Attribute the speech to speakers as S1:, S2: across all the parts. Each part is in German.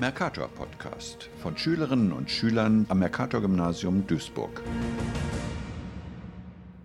S1: Mercator Podcast von Schülerinnen und Schülern am Mercator Gymnasium Duisburg.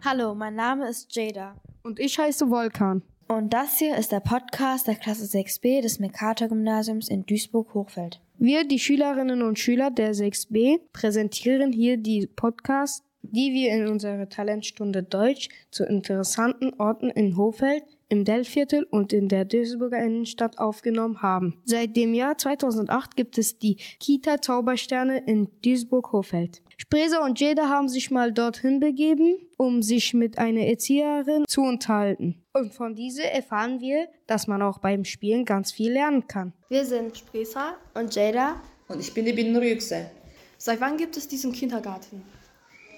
S2: Hallo, mein Name ist Jada.
S3: Und ich heiße Volkan.
S2: Und das hier ist der Podcast der Klasse 6b des Mercator Gymnasiums in Duisburg-Hochfeld.
S3: Wir, die Schülerinnen und Schüler der 6b, präsentieren hier die Podcasts, die wir in unserer Talentstunde Deutsch zu interessanten Orten in Hochfeld, im Dellviertel und in der Duisburger Innenstadt aufgenommen haben. Seit dem Jahr 2008 gibt es die Kita Zaubersterne in Duisburg-Hochfeld. Spreser und Jada haben sich mal dorthin begeben, um sich mit einer Erzieherin zu unterhalten. Und von dieser erfahren wir, dass man auch beim Spielen ganz viel lernen kann.
S2: Wir sind Spreser und Jada.
S4: Und ich bin die Binur Yüksel.
S5: Seit wann gibt es diesen Kindergarten?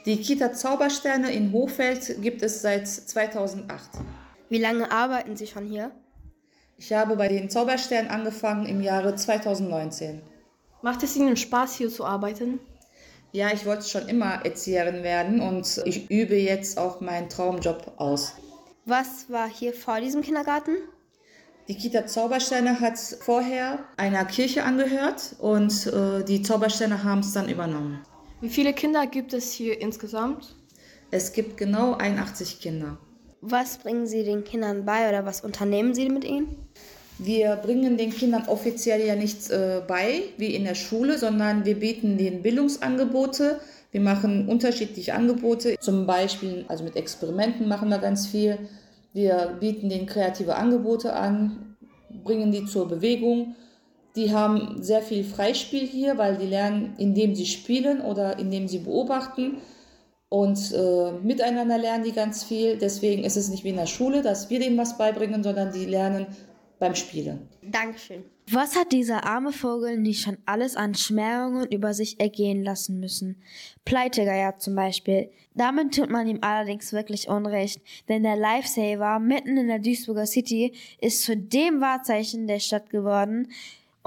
S4: Die Kita Zaubersterne in Hochfeld gibt es seit 2008.
S2: Wie lange arbeiten Sie schon hier?
S4: Ich habe bei den Zaubersternen angefangen im Jahre 2019.
S5: Macht es Ihnen Spaß, hier zu arbeiten?
S4: Ja, ich wollte schon immer Erzieherin werden und ich übe jetzt auch meinen Traumjob aus.
S2: Was war hier vor diesem Kindergarten?
S4: Die Kita Zaubersterne hat vorher einer Kirche angehört und äh, die Zaubersterne haben es dann übernommen.
S5: Wie viele Kinder gibt es hier insgesamt?
S4: Es gibt genau 81 Kinder.
S2: Was bringen Sie den Kindern bei oder was unternehmen Sie mit ihnen?
S4: Wir bringen den Kindern offiziell ja nichts äh, bei, wie in der Schule, sondern wir bieten den Bildungsangebote. Wir machen unterschiedliche Angebote, zum Beispiel, also mit Experimenten machen wir ganz viel. Wir bieten denen kreative Angebote an, bringen die zur Bewegung. Die haben sehr viel Freispiel hier, weil die lernen, indem sie spielen oder indem sie beobachten. Und äh, miteinander lernen die ganz viel. Deswegen ist es nicht wie in der Schule, dass wir denen was beibringen, sondern die lernen beim Spielen.
S2: Dankeschön. Was hat dieser arme Vogel nicht schon alles an Schmähungen über sich ergehen lassen müssen? Pleitegeier zum Beispiel. Damit tut man ihm allerdings wirklich Unrecht, denn der Lifesaver mitten in der Duisburger City ist zu dem Wahrzeichen der Stadt geworden,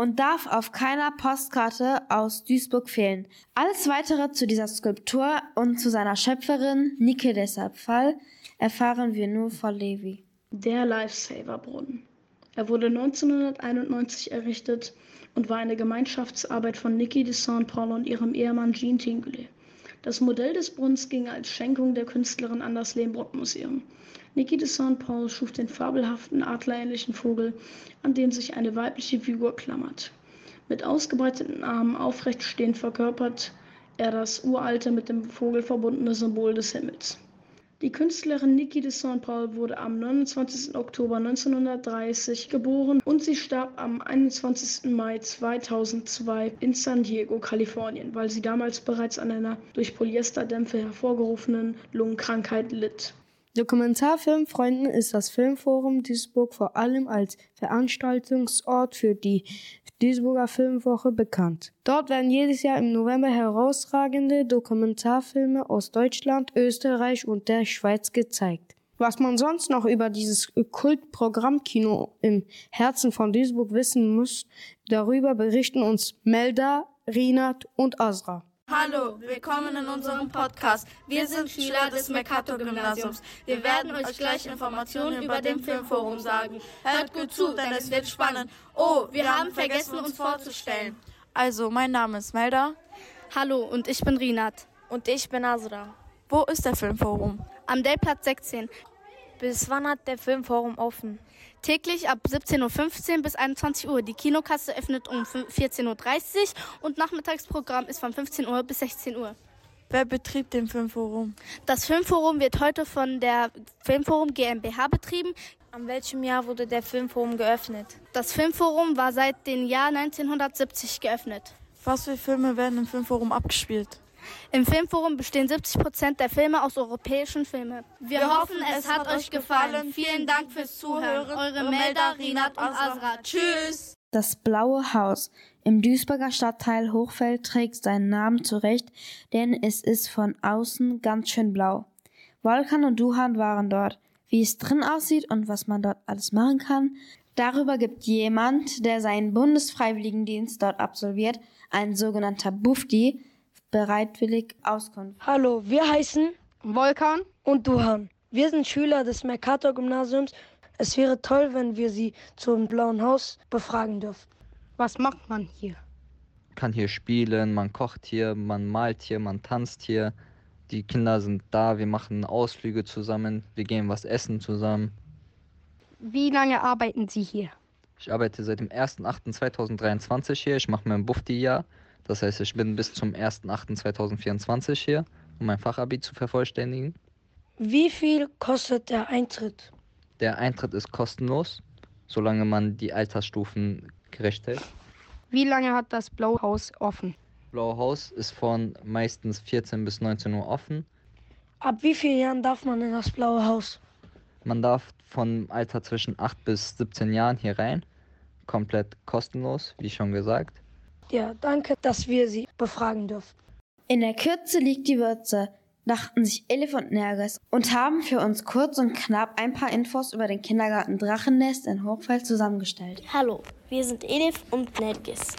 S2: und darf auf keiner Postkarte aus Duisburg fehlen. Alles weitere zu dieser Skulptur und zu seiner Schöpferin Nike Dessalbfall erfahren wir nur von Levi.
S6: Der Lifesaver-Brunnen. Er wurde 1991 errichtet und war eine Gemeinschaftsarbeit von Niki de Saint-Paul und ihrem Ehemann Jean Tinguely. Das Modell des Brunnens ging als Schenkung der Künstlerin an das Lehmbruck-Museum. Niki de Saint-Paul schuf den fabelhaften adlerähnlichen Vogel, an den sich eine weibliche Figur klammert. Mit ausgebreiteten Armen aufrecht stehend verkörpert er das uralte, mit dem Vogel verbundene Symbol des Himmels. Die Künstlerin Niki de Saint-Paul wurde am 29. Oktober 1930 geboren und sie starb am 21. Mai 2002 in San Diego, Kalifornien, weil sie damals bereits an einer durch Polyesterdämpfe hervorgerufenen Lungenkrankheit litt.
S3: Dokumentarfilmfreunden ist das Filmforum Duisburg vor allem als Veranstaltungsort für die Duisburger Filmwoche bekannt. Dort werden jedes Jahr im November herausragende Dokumentarfilme aus Deutschland, Österreich und der Schweiz gezeigt. Was man sonst noch über dieses Kultprogrammkino im Herzen von Duisburg wissen muss, darüber berichten uns Melda, Rinat und Azra.
S7: Hallo, willkommen in unserem Podcast. Wir sind Schüler des Mercator Gymnasiums. Wir werden euch gleich Informationen über den Filmforum sagen. Hört gut zu, denn es wird spannend. Oh, wir haben vergessen, uns vorzustellen.
S8: Also, mein Name ist Melda.
S9: Hallo, und ich bin Rinat.
S10: Und ich bin Azra.
S8: Wo ist der Filmforum?
S9: Am Dellplatz 16.
S10: Bis wann hat der Filmforum offen?
S9: Täglich ab 17.15 Uhr bis 21 Uhr. Die Kinokasse öffnet um 14.30 Uhr und Nachmittagsprogramm ist von 15 Uhr bis 16 Uhr.
S8: Wer betrieb den Filmforum?
S9: Das Filmforum wird heute von der Filmforum GmbH betrieben.
S10: An welchem Jahr wurde der Filmforum geöffnet?
S9: Das Filmforum war seit dem Jahr 1970 geöffnet.
S8: Was für Filme werden im Filmforum abgespielt?
S9: Im Filmforum bestehen 70 Prozent der Filme aus europäischen Filmen.
S7: Wir, Wir hoffen, es hat euch gefallen. Vielen Dank fürs Zuhören. Eure Melda, Rinat und Azra. Tschüss.
S2: Das Blaue Haus im Duisburger Stadtteil Hochfeld trägt seinen Namen zurecht, denn es ist von außen ganz schön blau. Volkan und Duhan waren dort. Wie es drin aussieht und was man dort alles machen kann, darüber gibt jemand, der seinen Bundesfreiwilligendienst dort absolviert, ein sogenannter Bufti, bereitwillig Auskunft.
S11: Hallo, wir heißen
S3: Volkan
S11: und Duhan. Wir sind Schüler des Mercator Gymnasiums. Es wäre toll, wenn wir Sie zum Blauen Haus befragen dürfen.
S3: Was macht man hier?
S12: kann hier spielen, man kocht hier, man malt hier, man tanzt hier. Die Kinder sind da, wir machen Ausflüge zusammen, wir gehen was essen zusammen.
S3: Wie lange arbeiten Sie hier?
S12: Ich arbeite seit dem 1.8.2023 hier. Ich mache mein Bufti-Jahr. Das heißt, ich bin bis zum 1.8.2024 hier, um mein Fachabi zu vervollständigen.
S11: Wie viel kostet der Eintritt?
S12: Der Eintritt ist kostenlos, solange man die Altersstufen gerecht hält.
S3: Wie lange hat das Blaue Haus offen?
S12: Blaue Haus ist von meistens 14 bis 19 Uhr offen.
S11: Ab wie vielen Jahren darf man in das Blaue Haus?
S12: Man darf von Alter zwischen 8 bis 17 Jahren hier rein. Komplett kostenlos, wie schon gesagt.
S11: Ja, danke, dass wir Sie befragen dürfen.
S2: In der Kürze liegt die Würze, dachten sich Elif und Nergis und haben für uns kurz und knapp ein paar Infos über den Kindergarten Drachennest in Hochfeld zusammengestellt.
S10: Hallo, wir sind Elif und Nergis.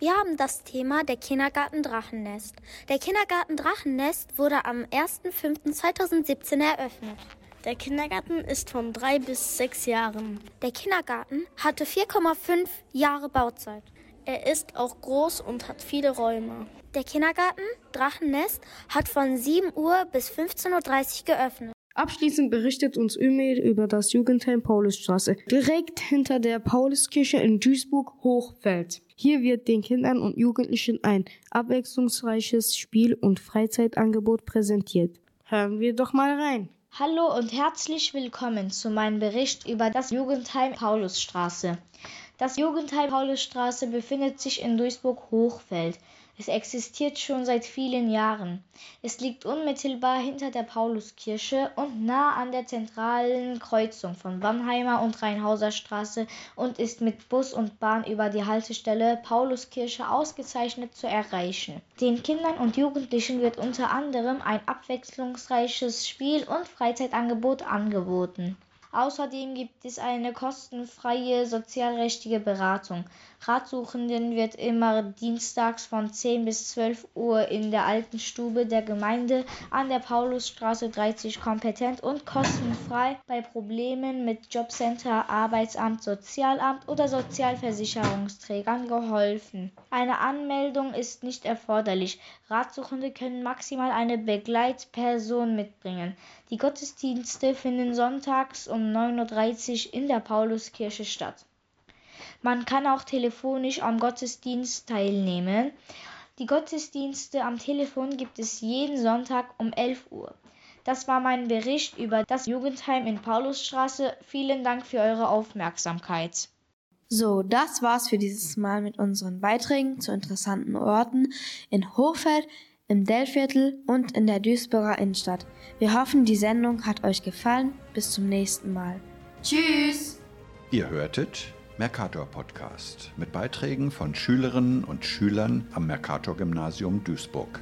S13: Wir haben das Thema der Kindergarten Drachennest. Der Kindergarten Drachennest wurde am 1.5.2017 eröffnet.
S10: Der Kindergarten ist von drei bis sechs Jahren.
S13: Der Kindergarten hatte 4,5 Jahre Bauzeit.
S10: Er ist auch groß und hat viele Räume.
S13: Der Kindergarten Drachennest hat von 7 Uhr bis 15.30 Uhr geöffnet.
S3: Abschließend berichtet uns Ömer über das Jugendheim Paulusstraße, direkt hinter der Pauluskirche in Duisburg-Hochfeld. Hier wird den Kindern und Jugendlichen ein abwechslungsreiches Spiel- und Freizeitangebot präsentiert. Hören wir doch mal rein.
S14: Hallo und herzlich willkommen zu meinem Bericht über das Jugendheim Paulusstraße. Das Jugendheim Paulusstraße befindet sich in Duisburg-Hochfeld. Es existiert schon seit vielen Jahren. Es liegt unmittelbar hinter der Pauluskirche und nah an der zentralen Kreuzung von Bannheimer und Rheinhauser Straße und ist mit Bus und Bahn über die Haltestelle Pauluskirche ausgezeichnet zu erreichen. Den Kindern und Jugendlichen wird unter anderem ein abwechslungsreiches Spiel- und Freizeitangebot angeboten. Außerdem gibt es eine kostenfreie sozialrechtliche Beratung. Ratsuchenden wird immer dienstags von 10 bis 12 Uhr in der alten Stube der Gemeinde an der Paulusstraße 30 kompetent und kostenfrei bei Problemen mit Jobcenter, Arbeitsamt, Sozialamt oder Sozialversicherungsträgern geholfen. Eine Anmeldung ist nicht erforderlich. Ratsuchende können maximal eine Begleitperson mitbringen. Die Gottesdienste finden sonntags um 9.30 Uhr in der Pauluskirche statt. Man kann auch telefonisch am Gottesdienst teilnehmen. Die Gottesdienste am Telefon gibt es jeden Sonntag um 11 Uhr. Das war mein Bericht über das Jugendheim in Paulusstraße. Vielen Dank für eure Aufmerksamkeit.
S2: So, das war's für dieses Mal mit unseren Beiträgen zu interessanten Orten in Hochfeld, im Dellviertel und in der Duisburger Innenstadt. Wir hoffen, die Sendung hat euch gefallen. Bis zum nächsten Mal. Tschüss!
S1: Ihr hörtet Mercator Podcast mit Beiträgen von Schülerinnen und Schülern am Mercator Gymnasium Duisburg.